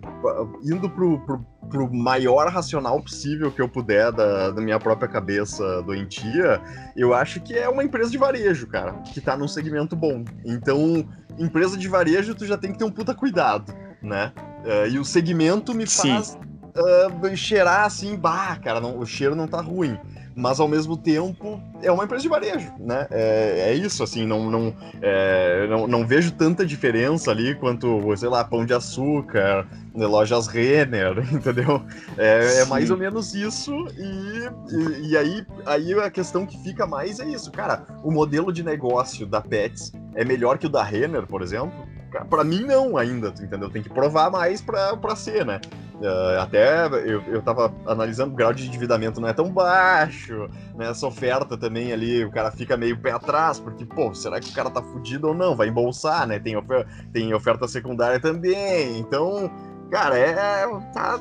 indo pro, pro pro maior racional possível que eu puder da, da, minha própria cabeça doentia, eu acho que é uma empresa de varejo, cara, que tá num segmento bom. Então, empresa de varejo, tu já tem que ter um puta cuidado, né? Uh, e o segmento me faz uh, cheirar assim, bah, cara, não, o cheiro não tá ruim mas ao mesmo tempo é uma empresa de varejo, né? É, é isso, assim, não, não, é, não, não, vejo tanta diferença ali quanto, sei lá, Pão de Açúcar, né, lojas Renner, entendeu? É, é mais ou menos isso, e, e, e, aí, aí a questão que fica mais é isso, cara, o modelo de negócio da Pets é melhor que o da Renner, por exemplo? Para mim, não ainda, entendeu? Tem que provar mais para ser, né? Uh, até eu, eu tava analisando o grau de endividamento não é tão baixo, né? Essa oferta também ali, o cara fica meio pé atrás, porque, pô, será que o cara tá fudido ou não? Vai embolsar, né? Tem, ofer tem oferta secundária também. Então, cara, é, tá,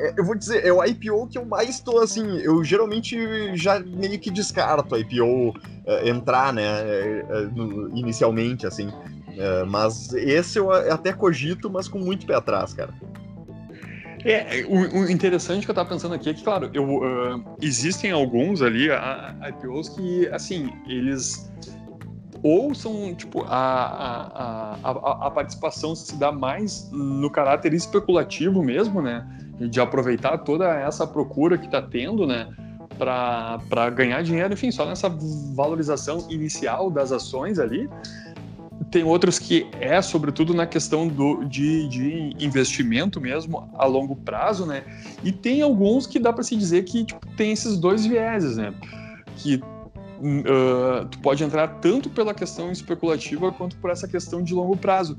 é, Eu vou dizer, é o IPO que eu mais tô assim. Eu geralmente já meio que descarto IPO uh, entrar, né? Uh, no, inicialmente, assim. Uh, mas esse eu até cogito, mas com muito pé atrás, cara. É, o, o, interessante que eu tava pensando aqui é que, claro, eu, uh, existem alguns ali, a, a IPOs, que, assim, eles ou são, tipo, a, a, a, a, participação se dá mais no caráter especulativo mesmo, né? De aproveitar toda essa procura que está tendo, né? Para ganhar dinheiro, enfim, só nessa valorização inicial das ações ali tem outros que é sobretudo na questão do, de, de investimento mesmo a longo prazo, né? E tem alguns que dá para se dizer que tipo, tem esses dois vieses, né? Que uh, tu pode entrar tanto pela questão especulativa quanto por essa questão de longo prazo.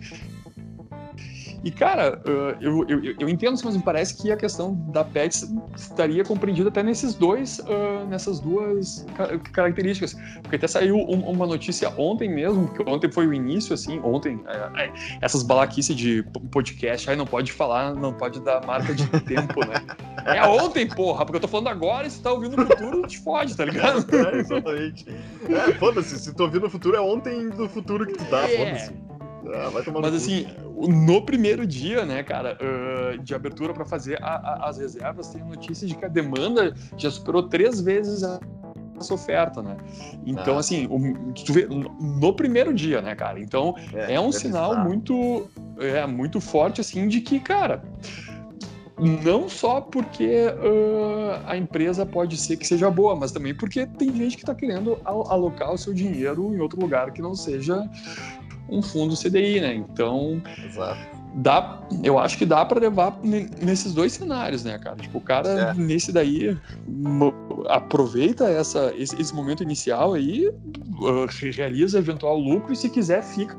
E, cara, eu, eu, eu entendo, mas me parece que a questão da PET estaria compreendida até nesses dois, nessas duas características. Porque até saiu uma notícia ontem mesmo, que ontem foi o início, assim, ontem, é, é, essas balaquices de podcast, aí não pode falar, não pode dar marca de tempo, né? É ontem, porra, porque eu tô falando agora e se tá ouvindo no futuro, te fode, tá ligado? É, exatamente. É, foda-se, se tu ouvir no futuro, é ontem do futuro que tu tá, é. foda-se. Ah, Mas assim, no primeiro dia, né, cara, uh, de abertura para fazer a, a, as reservas, tem notícia de que a demanda já superou três vezes a essa oferta, né? Então, ah. assim, o, tu vê, no primeiro dia, né, cara? Então, é, é um sinal estar. muito, é, muito forte, assim, de que, cara, não só porque uh, a empresa pode ser que seja boa, mas também porque tem gente que está querendo alocar o seu dinheiro em outro lugar que não seja um fundo CDI, né? Então, Exato. dá, eu acho que dá para levar nesses dois cenários, né, cara? Tipo, o cara é. nesse daí aproveita essa, esse, esse momento inicial aí, uh, realiza eventual lucro e se quiser fica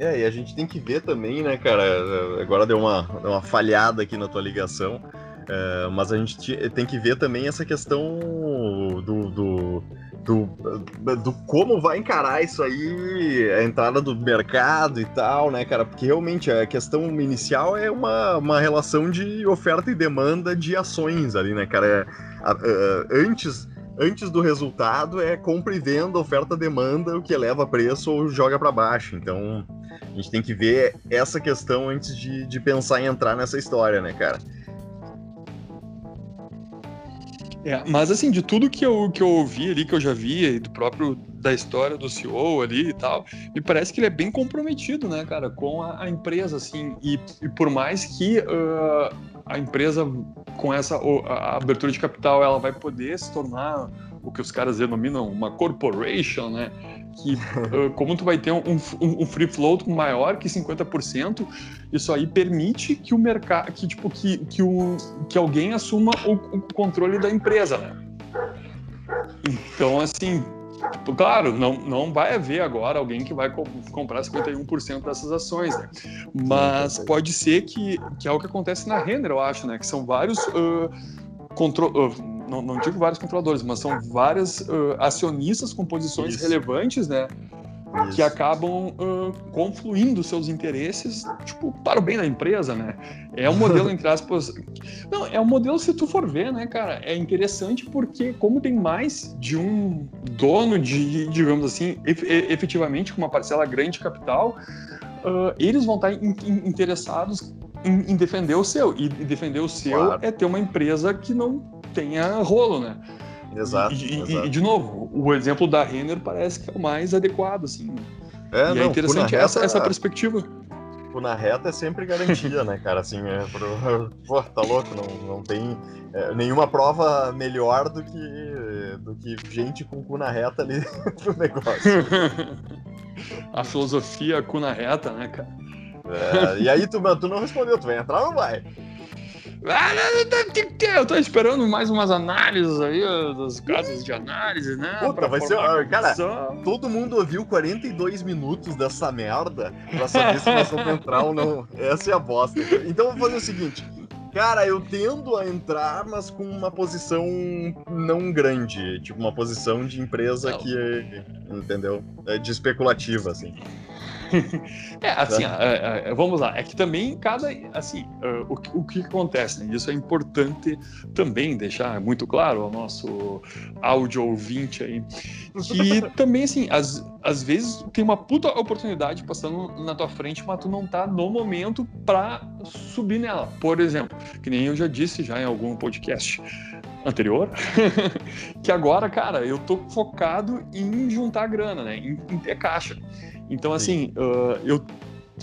É, e a gente tem que ver também, né, cara? Agora deu uma, deu uma falhada aqui na tua ligação. É, mas a gente tem que ver também essa questão do, do, do, do, como vai encarar isso aí, a entrada do mercado e tal, né, cara? Porque realmente a questão inicial é uma, uma relação de oferta e demanda de ações ali, né, cara? É, antes antes do resultado é compra e venda, oferta demanda, o que eleva preço ou joga para baixo. Então a gente tem que ver essa questão antes de, de pensar em entrar nessa história, né, cara? É, mas assim, de tudo que eu, que eu ouvi ali, que eu já vi, do próprio da história do CEO ali e tal, me parece que ele é bem comprometido, né, cara, com a, a empresa, assim, e, e, por mais que uh, a empresa com essa a abertura de capital ela vai poder se tornar o que os caras denominam uma corporation, né? Que uh, como tu vai ter um, um, um, free float maior que 50%, isso aí permite que o mercado, que tipo que, que, o, que alguém assuma o, o controle da empresa, né? Então assim, tipo, claro, não, não vai haver agora alguém que vai co comprar 51% dessas ações, né? Mas pode ser que, que é o que acontece na Renner, eu acho, né? Que são vários uh, uh, não, não digo vários controladores, mas são vários uh, acionistas com posições Isso. relevantes, né? Isso. que acabam uh, confluindo seus interesses, tipo, para o bem da empresa, né? É um modelo, entre aspas... Não, é um modelo, se tu for ver, né, cara, é interessante porque como tem mais de um dono de, digamos assim, efetivamente com uma parcela grande de capital, uh, eles vão estar in, in, interessados em, em, defender o seu. E defender o seu claro. é ter uma empresa que não tenha rolo, né? Exato e, exato. e, de novo, o exemplo da Renner parece que é o mais adequado, assim. É, e não, é interessante reta, essa, essa perspectiva. Na reta é sempre garantia, né, cara? Assim, é pro... Pô, tá louco, não, não tem é, nenhuma prova melhor do que, do que gente com cu na reta ali pro negócio. A filosofia cu na reta, né, cara? É, e aí, tu, tu não respondeu, tu vai entrar ou não vai? Eu tô esperando mais umas análises aí, das casas de análise, né? Puta, vai ser. Cara, todo mundo ouviu 42 minutos dessa merda pra saber se entrar ou não. Essa é a bosta. Então vou fazer o seguinte. Cara, eu tendo a entrar, mas com uma posição não grande. Tipo, uma posição de empresa não. que. Entendeu? É de especulativa, assim. é, assim, é, é, vamos lá. É que também cada, assim, uh, o, o que acontece, né? Isso é importante também deixar muito claro ao nosso áudio ouvinte aí, que também, assim, às, às vezes tem uma puta oportunidade passando na tua frente, mas tu não tá no momento para subir nela. Por exemplo, que nem eu já disse já em algum podcast anterior, que agora, cara, eu tô focado em juntar grana, né? Em, em ter caixa. Então, assim, uh, eu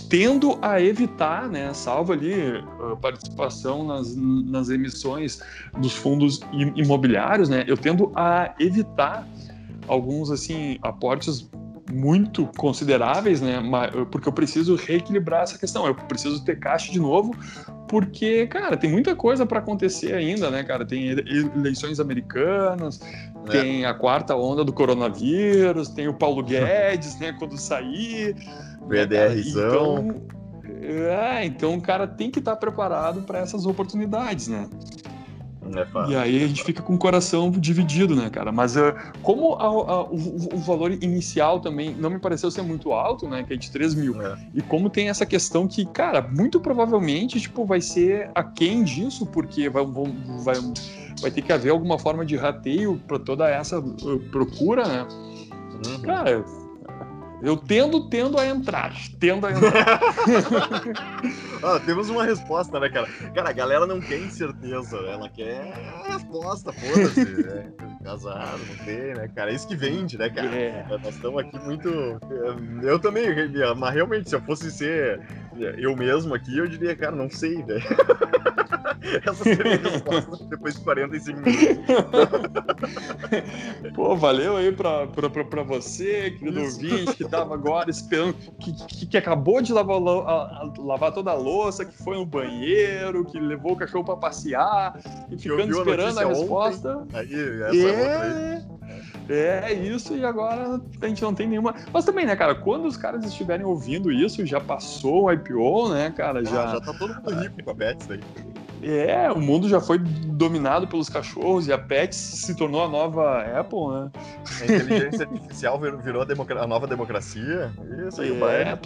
tendo a evitar, né, salvo ali uh, participação nas, nas emissões dos fundos imobiliários, né, eu tendo a evitar alguns assim aportes muito consideráveis, né? Porque eu preciso reequilibrar essa questão. Eu preciso ter caixa de novo, porque, cara, tem muita coisa para acontecer ainda, né, cara? Tem eleições americanas. Tem a quarta onda do coronavírus, tem o Paulo Guedes, né, quando sair. BDRzão. Então, é, então o cara tem que estar tá preparado para essas oportunidades, né? É e aí a gente fica com o coração dividido, né, cara? Mas uh, como a, a, o, o, valor inicial também não me pareceu ser muito alto, né, que é de 3 mil, é. e como tem essa questão que, cara, muito provavelmente, tipo, vai ser aquém disso, porque vai, vai, vai ter que haver alguma forma de rateio para toda essa uh, procura, né? Uhum. Cara, eu tendo, tendo a entrar. Tendo a entrar. ah, temos uma resposta, né, cara? Cara, a galera não quer incerteza, ela quer a resposta, foda-se. Né? Casado, não tem, né, cara? É isso que vende, né, cara? É. Nós estamos aqui muito. Eu também, mas realmente, se eu fosse ser eu mesmo aqui, eu diria, cara, não sei, velho. Essa seria a resposta depois de 45 minutos. Pô, valeu aí pra, pra, pra, pra você, querido Isso. ouvinte, que tava agora esperando, que, que, que acabou de lavar, lavar, toda a louça, que foi no banheiro, que levou o cachorro pra passear, e ficando esperando a, a resposta. Aí, essa é, outra aí. É isso, e agora a gente não tem nenhuma. Mas também, né, cara, quando os caras estiverem ouvindo isso, já passou o IPO, né, cara? Já, ah, já tá todo mundo rico com a Pets aí. É, o mundo já foi dominado pelos cachorros e a Pets se tornou a nova Apple, né? A inteligência artificial virou a, a, nova democracia. Isso aí, é,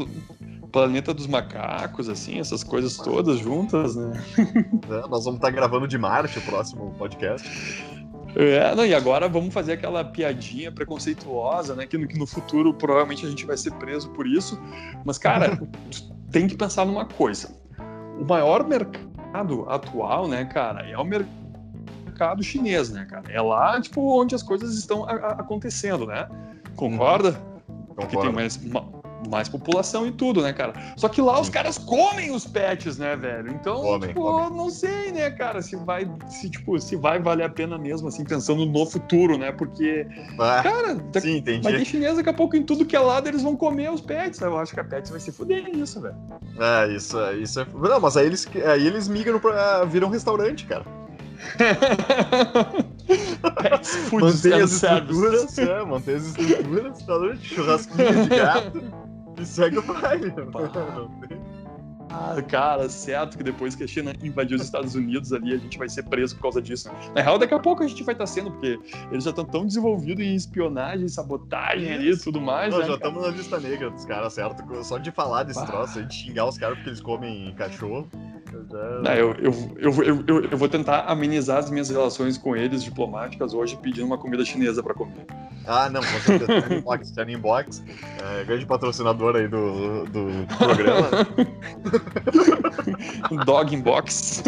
o planeta dos macacos, assim, essas coisas todas juntas, né? É, nós vamos estar gravando de Marte o próximo podcast. É, não, e agora vamos fazer aquela piadinha preconceituosa, né? Que no, que no futuro provavelmente a gente vai ser preso por isso. Mas, cara, tem que pensar numa coisa. O maior mercado atual, né, cara, é o mercado chinês, né, cara? É lá, tipo, onde as coisas estão a, a, acontecendo, né? Concorda? Concordo. Que tem mais, mais população e tudo, né, cara? Só que lá os caras comem os pets, né, velho? Então, Comem, tipo, comem. não sei, né, cara, se vai, se, tipo, se vai valer a pena mesmo, assim, pensando no futuro, né? Porque, Ah, cara, da- sim, entendi. vai ter chinês daqui a pouco em tudo que é lado, eles vão comer os pets. né? Eu acho que a Pets vai se fuder nisso, velho. É, isso, isso é. Não, mas aí eles, aí eles migram pra. viram um restaurante, cara. Mantém and as estruturas, é, mantém as estruturas, restaurante, churrasquinho de gato e segue o baile. Não Ah, cara, certo que depois que a China invadiu os Estados Unidos ali, a gente vai ser preso por causa disso. Na real, daqui a pouco a gente vai estar sendo, porque eles já estão tão desenvolvidos em espionagem, sabotagem ali e tudo mais, Nós né? já estamos na lista negra dos caras, certo? Só de falar desse Ah. troço de xingar os caras porque eles comem cachorro. Eu já- Não, eu, eu, eu, eu, eu, vou tentar amenizar as minhas relações com eles diplomáticas hoje pedindo uma comida chinesa pra comer. Ah, não, com certeza. Tiny Box, Tiny Box, é, grande patrocinador aí do, do programa. Dog in box.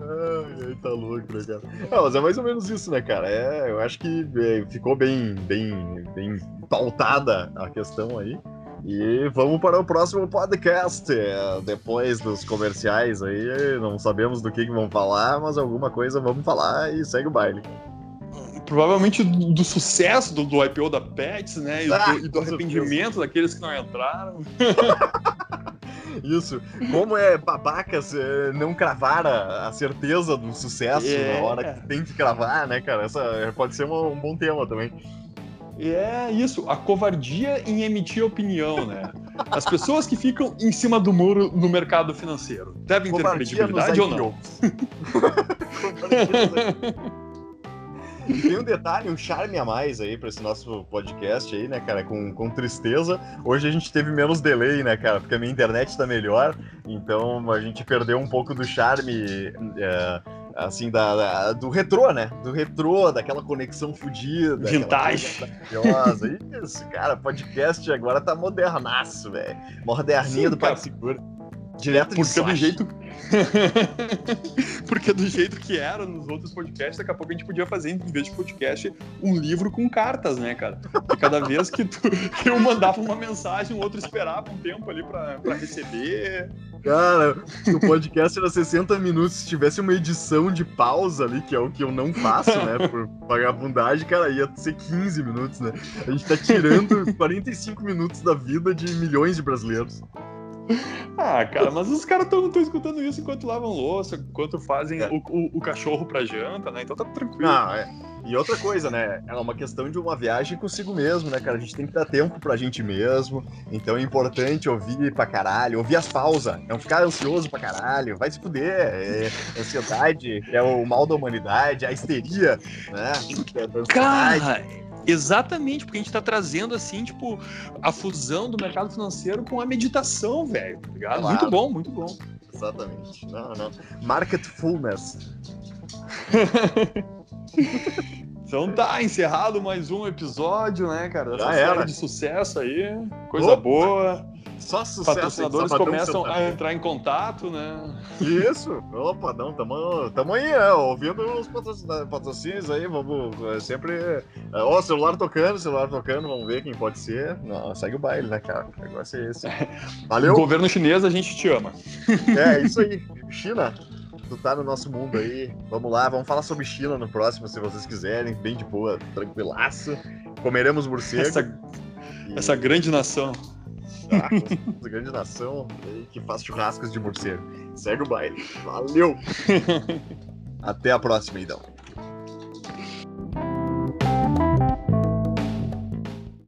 Ai, tá louco, né, cara? Não, mas é mais ou menos isso, né, cara? É, eu acho que é, ficou bem, bem, bem pautada a questão aí. E vamos para o próximo podcast. depois dos comerciais aí, não sabemos do que, que vão falar, mas alguma coisa vamos falar e segue o baile. Provavelmente do, do sucesso do, do IPO da Pets, né? E, Ah, do, e do arrependimento daqueles que não entraram. Isso. Como é babacas é, não cravar a, a certeza do sucesso É. na hora que tem que cravar, né, cara? Essa pode ser um, um bom tema também. É isso, a covardia em emitir opinião, né? As pessoas que ficam em cima do muro no mercado financeiro devem ter Covardia nos credibilidade ou não? Tem um detalhe, um charme a mais aí pra esse nosso podcast aí, né, cara? Com, com tristeza. Hoje a gente teve menos delay, né, cara? Porque a minha internet tá melhor. Então a gente perdeu um pouco do charme, é, assim, da, da- do retrô, né? Do retrô, daquela conexão fodida. Vintage. Isso, cara, podcast agora tá modernaço, velho. Moderninho Sim, do cara. PagSeguro. Direto de Porque do jeito. Porque do jeito que era nos outros podcasts, daqui a pouco a gente podia fazer, em vez de podcast, um livro com cartas, né, cara? E cada vez que, tu, que eu mandava uma mensagem, o outro esperava um tempo ali pra, pra receber. Cara, o podcast era 60 minutos. Se tivesse uma edição de pausa ali, que é o que eu não faço, né? Por vagabundagem, cara, ia ser 15 minutos, né? A gente tá tirando 45 minutos da vida de milhões de brasileiros. Ah, cara, mas os caras estão escutando isso enquanto lavam louça, enquanto fazem É. o, o- o cachorro pra janta, né? Então tá tranquilo. Não, é. E outra coisa, né? É uma questão de uma viagem consigo mesmo, né, cara? A gente tem que dar tempo pra gente mesmo. Então é importante ouvir pra caralho, ouvir as pausas. Não ficar ansioso pra caralho. Vai se fuder. É ansiedade, que é o mal da humanidade, a histeria, né? é ansiedade. Cara, exatamente, porque a gente tá trazendo, assim, tipo, a fusão do mercado financeiro com a meditação, velho, tá ligado? Claro. Muito bom, muito bom. Exatamente. Não, não. Marketfulness. Então tá, encerrado mais um episódio, né, cara? Essa Já série era. de sucesso aí, coisa Opa, boa. Só sucesso. Patrocinadores começam a entrar em contato, né? Isso. Opa, não, tamo, tamo aí, né? Ouvindo os patrocínios aí, vamos é, sempre. é, Ó, celular tocando, celular tocando, vamos ver quem pode ser. Não, segue o baile, né, cara? O negócio é esse. Valeu? Governo chinês, a gente te ama. É, isso aí. China, tu tá no nosso mundo aí. Vamos lá, vamos falar sobre China no próximo, se vocês quiserem. Bem de boa, tranquilaço. Comeremos morcego. Essa, e- essa grande nação. Essa grande nação que faz churrascos de morcego. Segue o baile. Valeu! Até a próxima, então.